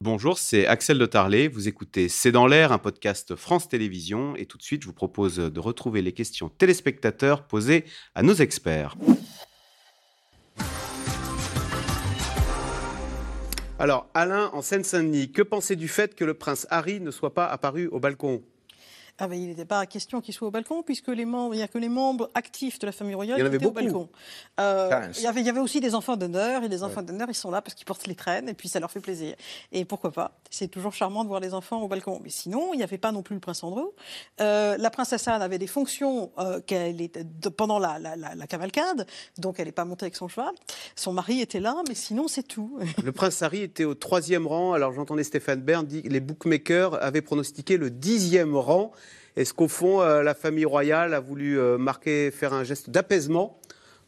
Bonjour, c'est Axel de Tarlet. Vous écoutez C'est dans l'air, un podcast France Télévisions. Et tout de suite, je vous propose de retrouver les questions téléspectateurs posées à nos experts. Alors, Alain, en Seine-Saint-Denis, que pensez du fait que le prince Harry ne soit pas apparu au balcon? Ah ben, il n'était pas question qu'il soit au balcon, puisque les membres, il n'y a que les membres actifs de la famille royale Il y en avait qui étaient au balcon. Euh, il, y avait, il y avait aussi des enfants d'honneur, et les enfants d'honneur, ils sont là parce qu'ils portent les traînes, et puis ça leur fait plaisir. Et pourquoi pas C'est toujours charmant de voir les enfants au balcon. Mais sinon, il n'y avait pas non plus le prince Andrew. Euh, la princesse Anne avait des fonctions euh, qu'elle était de- pendant la, la- la- la cavalcade, donc elle n'est pas montée avec son cheval. Son mari était là, mais sinon, c'est tout. Le prince Harry était au troisième rang. Alors, j'entendais Stéphane Bern dire que les bookmakers avaient pronostiqué le dixième rang. Est-ce qu'au fond, euh, la famille royale a voulu euh, marquer, faire un geste d'apaisement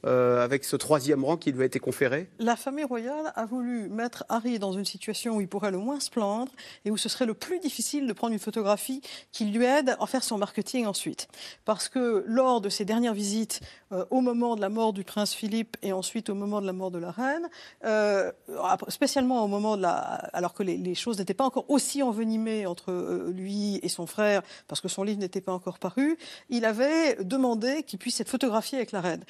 euh, avec ce troisième rang qui lui a été conféré La famille royale a voulu mettre Harry dans une situation où il pourrait le moins se plaindre et où ce serait le plus difficile de prendre une photographie qui lui aide à faire son marketing ensuite. Parce que lors de ses dernières visites, euh, au moment de la mort du prince Philippe et ensuite au moment de la mort de la reine, euh, spécialement au moment de la... alors que les, choses n'étaient pas encore aussi envenimées entre lui et son frère, parce que son livre n'était pas encore paru, il avait demandé qu'il puisse être photographié avec la reine.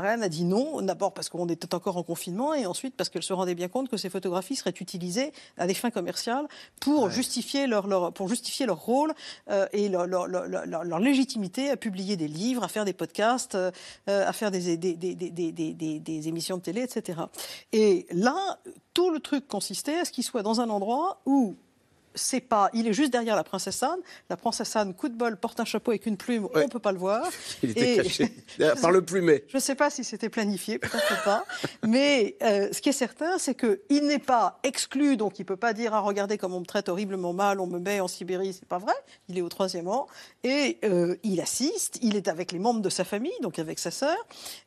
Reine a dit non, d'abord parce qu'on était encore en confinement, et ensuite parce qu'elle se rendait bien compte que ces photographies seraient utilisées à des fins commerciales pour, justifier, leur, leur- pour justifier leur rôle euh, et leur, leur- leur- légitimité à publier des livres, à faire des podcasts, euh, euh, à faire des, des, des, des, des- des- des- des émissions de télé, etc. Et là, tout le truc consistait à ce qu'il soit dans un endroit où c'est pas, il est juste derrière la princesse Anne. La princesse Anne, coup de bol, porte un chapeau avec une plume, Ouais. on peut pas le voir. Il était Et- caché euh, par le plumet. Je ne sais pas si c'était planifié, peut-être pas. Mais euh, ce qui est certain, c'est qu'il n'est pas exclu, donc il ne peut pas dire ah, regardez comme on me traite horriblement mal, on me met en Sibérie, c'est pas vrai. Il est au troisième rang et euh, il assiste, il est avec les membres de sa famille, donc avec sa sœur,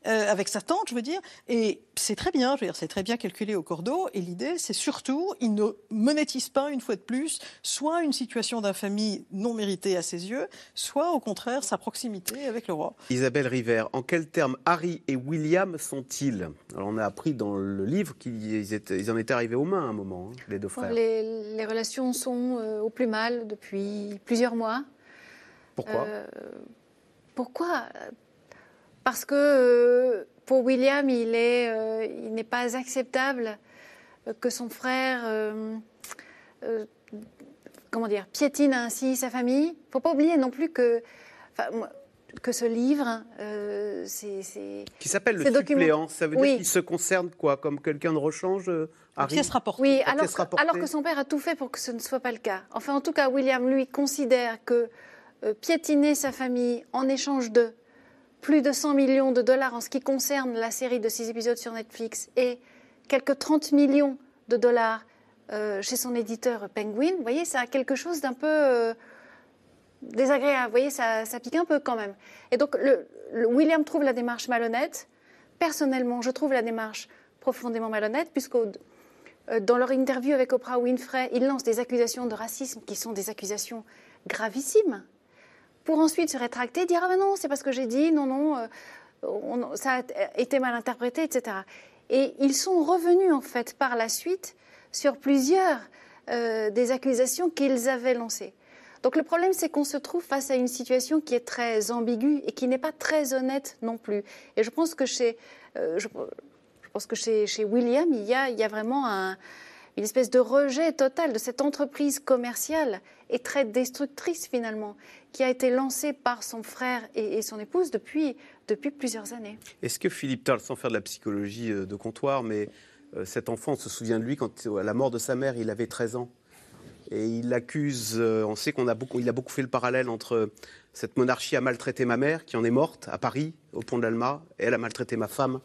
euh, avec sa tante, je veux dire. Et c'est très bien, je veux dire, c'est très bien calculé au cordeau. Et l'idée, c'est surtout, il ne monétise pas une fois de plus, soit une situation d'infamie non méritée à ses yeux, soit au contraire sa proximité avec le roi. Isabelle River, en quels termes Harry et William sont-ils? Alors, on a appris dans le livre qu'ils ils en étaient arrivés aux mains à un moment, hein, les deux frères. Les, les relations sont euh, au plus mal depuis plusieurs mois. Pourquoi? Euh, pourquoi? Parce que euh, pour William, il est, euh, il n'est pas acceptable que son frère, euh, euh, comment dire, piétine ainsi sa famille. Faut pas oublier non plus que, que ce livre, euh, c'est, Qui s'appelle le suppléant. Ça veut Oui. dire qu'il se concerne quoi Comme quelqu'un de rechange, euh, Pièce rapportée. Oui, La alors pièce rapportée. alors que son père a tout fait pour que ce ne soit pas le cas. Enfin, en tout cas, William, lui, considère que euh, piétiner sa famille en échange de plus de 100 millions de dollars en ce qui concerne la série de six épisodes sur Netflix et quelques 30 millions de dollars euh, chez son éditeur Penguin, vous voyez, ça a quelque chose d'un peu euh, désagréable. Vous voyez, ça, pique un peu quand même. Et donc, le- William trouve la démarche malhonnête. Personnellement, je trouve la démarche profondément malhonnête, puisqu'au euh, dans leur interview avec Oprah Winfrey, ils lancent des accusations de racisme qui sont des accusations gravissimes, pour ensuite se rétracter, dire ah ben non, c'est parce que j'ai dit, non non, on- ça a été mal interprété, etc. Et ils sont revenus en fait par la suite sur plusieurs euh, des accusations qu'ils avaient lancées. Donc le problème, c'est qu'on se trouve face à une situation qui est très ambiguë et qui n'est pas très honnête non plus. Et je pense que chez, euh, William, il y a, vraiment un- une espèce de rejet total de cette entreprise commerciale et très destructrice finalement, qui a été lancée par son frère et, son épouse depuis, depuis plusieurs années. Est-ce que Philippe Tarl, sans faire de la psychologie euh, de comptoir, mais cet enfant, on se souvient de lui quand, à la mort de sa mère, il avait 13 ans Et il l'accuse, euh, on sait qu'on a beaucoup, il a beaucoup fait le parallèle entre cette monarchie a maltraité ma mère, qui en est morte à Paris, au pont de l'Alma, et elle a maltraité ma femme,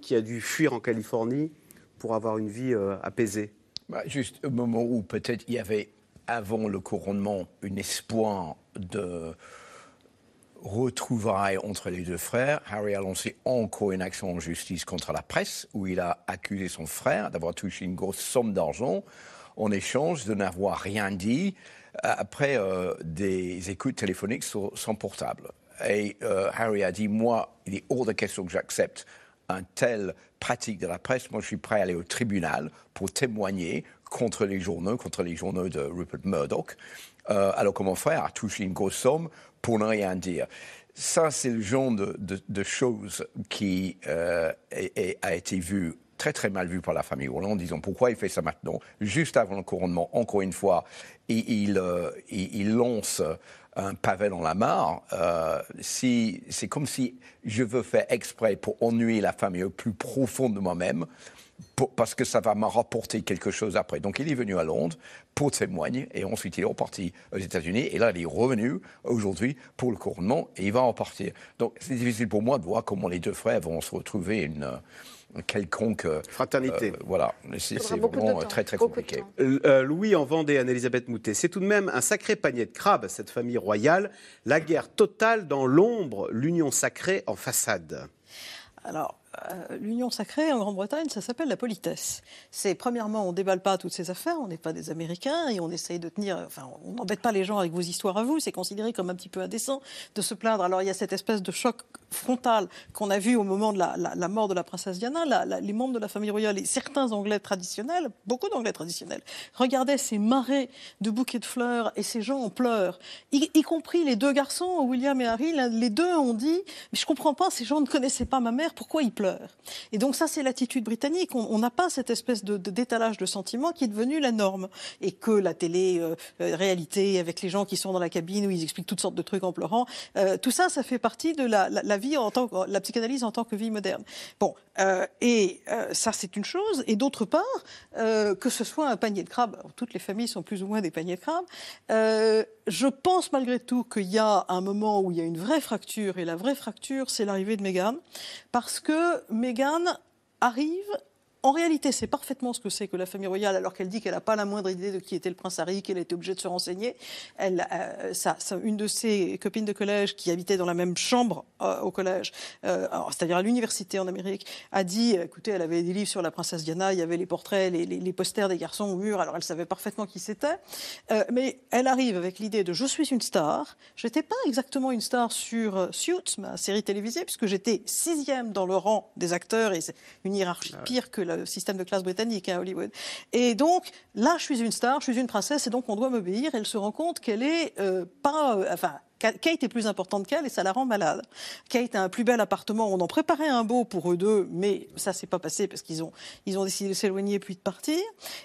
qui a dû fuir en Californie pour avoir une vie euh, apaisée. Bah, juste au moment où peut-être il y avait, avant le couronnement, un espoir de retrouvailles entre les deux frères, Harry a lancé encore une action en justice contre la presse, où il a accusé son frère d'avoir touché une grosse somme d'argent en échange de n'avoir rien dit euh, après euh, des écoutes téléphoniques sur son portable. Et euh, Harry a dit, moi, il est hors de question que j'accepte un tel pratique de la presse. Moi, je suis prêt à aller au tribunal pour témoigner contre les journaux, contre les journaux de Rupert Murdoch, euh, alors que mon frère a touché une grosse somme pour ne rien dire. Ça, c'est le genre de, de, de choses qui euh, a été vu très très mal vu par la famille Hollande, en disant pourquoi il fait ça maintenant, juste avant le couronnement, encore une fois, il, il, euh, il lance un pavé dans la mare. Euh, si, c'est comme si je veux faire exprès pour ennuyer la famille au plus profond de moi-même, parce que ça va me rapporter quelque chose après. Donc il est venu à Londres pour témoigner et ensuite il est reparti aux États-Unis et là il est revenu aujourd'hui pour le couronnement et il va repartir. Donc c'est difficile pour moi de voir comment les deux frères vont se retrouver une quelconque euh, fraternité. Euh, voilà, c'est vraiment très très compliqué. Euh, Louis en Vendée, Anne-Elisabeth Moutet, c'est tout de même un sacré panier de crabes cette famille royale. La guerre totale dans l'ombre, l'union sacrée en façade. Alors, euh, l'union sacrée en Grande-Bretagne, ça s'appelle la politesse. C'est premièrement, on déballe pas toutes ces affaires, on n'est pas des Américains et on essaye de tenir. Enfin, on n'embête pas les gens avec vos histoires à vous. C'est considéré comme un petit peu indécent de se plaindre. Alors il y a cette espèce de choc frontal qu'on a vu au moment de la, mort de la princesse Diana. les membres de la famille royale et certains Anglais traditionnels, beaucoup d'Anglais traditionnels, regardaient ces marées de bouquets de fleurs et ces gens en pleurs, y, compris les deux garçons, William et Harry. Les deux ont dit "Mais je comprends pas, ces gens ne connaissaient pas ma mère, pourquoi ils pleurent? Et donc ça, c'est l'attitude britannique. On n'a pas cette espèce de, d'étalage de sentiments qui est devenu la norme. Et que la télé-réalité, euh, avec les gens qui sont dans la cabine où ils expliquent toutes sortes de trucs en pleurant, euh, tout ça, ça fait partie de la, la, vie la psychanalyse en tant que vie moderne. Bon, euh, et ça, c'est une chose. Et d'autre part, que ce soit un panier de crabes, toutes les familles sont plus ou moins des paniers de crabes, je pense malgré tout qu'il y a un moment où il y a une vraie fracture, et la vraie fracture, c'est l'arrivée de Meghan, parce que Meghan arrive en réalité, c'est parfaitement ce que c'est que la famille royale, alors qu'elle dit qu'elle n'a pas la moindre idée de qui était le prince Harry, qu'elle était obligée de se renseigner. Elle, euh, ça, une de ses copines de collège qui habitait dans la même chambre euh, au collège, euh, c'est-à-dire à, l'université en Amérique, a dit, écoutez, elle avait des livres sur la princesse Diana, il y avait les portraits, les, les, posters des garçons au mur, alors elle savait parfaitement qui c'était. mais elle arrive avec l'idée de je suis une star. Je n'étais pas exactement une star sur Suits, ma série télévisée, puisque j'étais sixième dans le rang des acteurs, et c'est une hiérarchie ah pire que la système de classe britannique à Hollywood. Et donc, là, je suis une star, je suis une princesse, et donc on doit m'obéir. Elle se rend compte qu'elle est euh, pas... Euh, enfin, Kate est plus importante qu'elle et ça la rend malade. Kate a un plus bel appartement. On en préparait un beau pour eux deux, mais ça s'est pas passé parce qu'ils ont, ils ont décidé de s'éloigner puis de partir.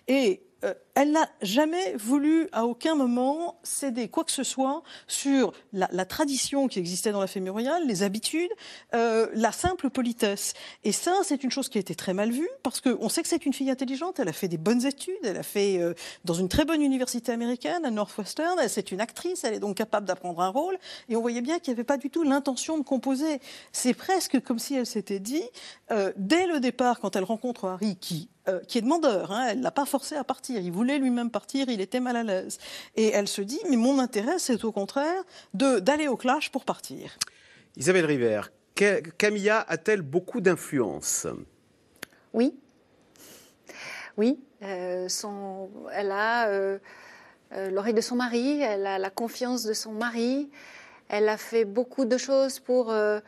Et euh, elle n'a jamais voulu à aucun moment céder quoi que ce soit sur la, tradition qui existait dans la famille royale, les habitudes, euh, la simple politesse. Et ça, c'est une chose qui a été très mal vue parce qu'on sait que c'est une fille intelligente. Elle a fait des bonnes études. Elle a fait euh, dans une très bonne université américaine à Northwestern. C'est une actrice. Elle est donc capable d'apprendre un rôle. Et on voyait bien qu'il n'y avait pas du tout l'intention de composer. C'est presque comme si elle s'était dit dès le départ, quand elle rencontre Harry, qui euh, est demandeur. Hein, elle l'a pas forcé à partir. Il voulait lui-même partir. Il était mal à l'aise. Et elle se dit, mais mon intérêt, c'est au contraire d'aller au clash pour partir. Isabelle River, Camilla a-t-elle beaucoup d'influence? Oui. Oui. Euh, son, elle a euh, l'oreille de son mari, elle a la confiance de son mari. Elle a fait beaucoup de choses pour euh,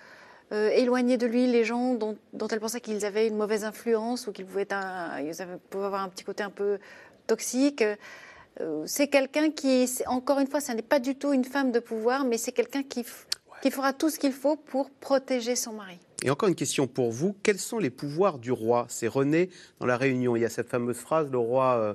éloigner de lui les gens dont, elle pensait qu'ils avaient une mauvaise influence ou qu'ils pouvaient, avoir un petit côté un peu toxique. Euh, c'est quelqu'un qui, encore une fois, ce n'est pas du tout une femme de pouvoir, mais c'est quelqu'un qui, qui fera tout ce qu'il faut pour protéger son mari. Et encore une question pour vous. Quels sont les pouvoirs du roi? C'est René dans la Réunion. Il y a cette fameuse phrase, le roi... Euh,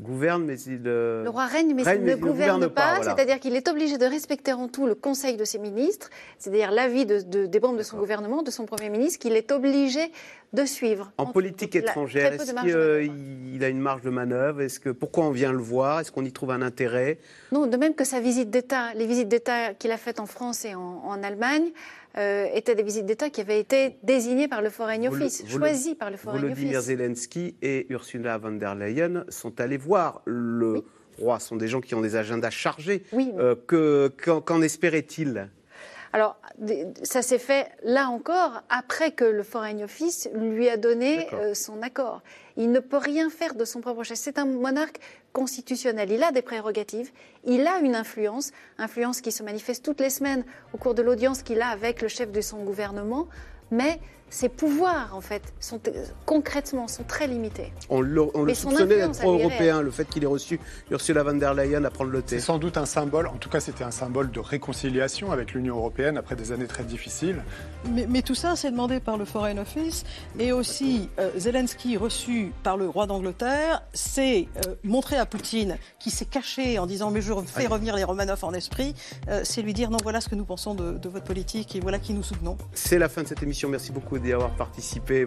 gouverne, mais il. Le roi règne, mais il ne gouverne, pas. C'est-à-dire qu'il est obligé de respecter en tout le conseil de ses ministres, c'est-à-dire l'avis de, des membres de son gouvernement, de son Premier ministre, qu'il est obligé de suivre. En, politique étrangère, est-ce qu'il a une marge de manœuvre? Est-ce que pourquoi on vient le voir? Est-ce qu'on y trouve un intérêt? Non, de même que sa visite d'État, les visites d'État qu'il a faites en France et en Allemagne. Euh, étaient des visites d'État qui avaient été désignées par le Foreign Office, choisies par le Foreign Office. Volodymyr Zelensky et Ursula von der Leyen sont allés voir le roi. Ce sont des gens qui ont des agendas chargés. Oui. Euh, qu'en espérait-il alors, ça s'est fait là encore après que le Foreign Office lui a donné euh, son accord. Il ne peut rien faire de son propre chef. C'est un monarque constitutionnel. Il a des prérogatives, il a une influence, influence qui se manifeste toutes les semaines au cours de l'audience qu'il a avec le chef de son gouvernement, mais ses pouvoirs, en fait, sont, euh, concrètement, sont très limités. On le, on soupçonnait d'être pro-européen, le fait qu'il ait reçu Ursula von der Leyen à prendre le thé. C'est sans doute un symbole, en tout cas c'était un symbole de réconciliation avec l'Union européenne après des années très difficiles. Mais, mais tout ça, c'est demandé par le Foreign Office. Et aussi, euh, Zelensky, reçu par le roi d'Angleterre, c'est euh, montrer à Poutine, qui s'est caché en disant Mais je fais revenir les Romanov en esprit, euh, c'est lui dire Non, voilà ce que nous pensons de, de votre politique et voilà qui nous soutenons. C'est la fin de cette émission. Merci beaucoup d'y avoir participé.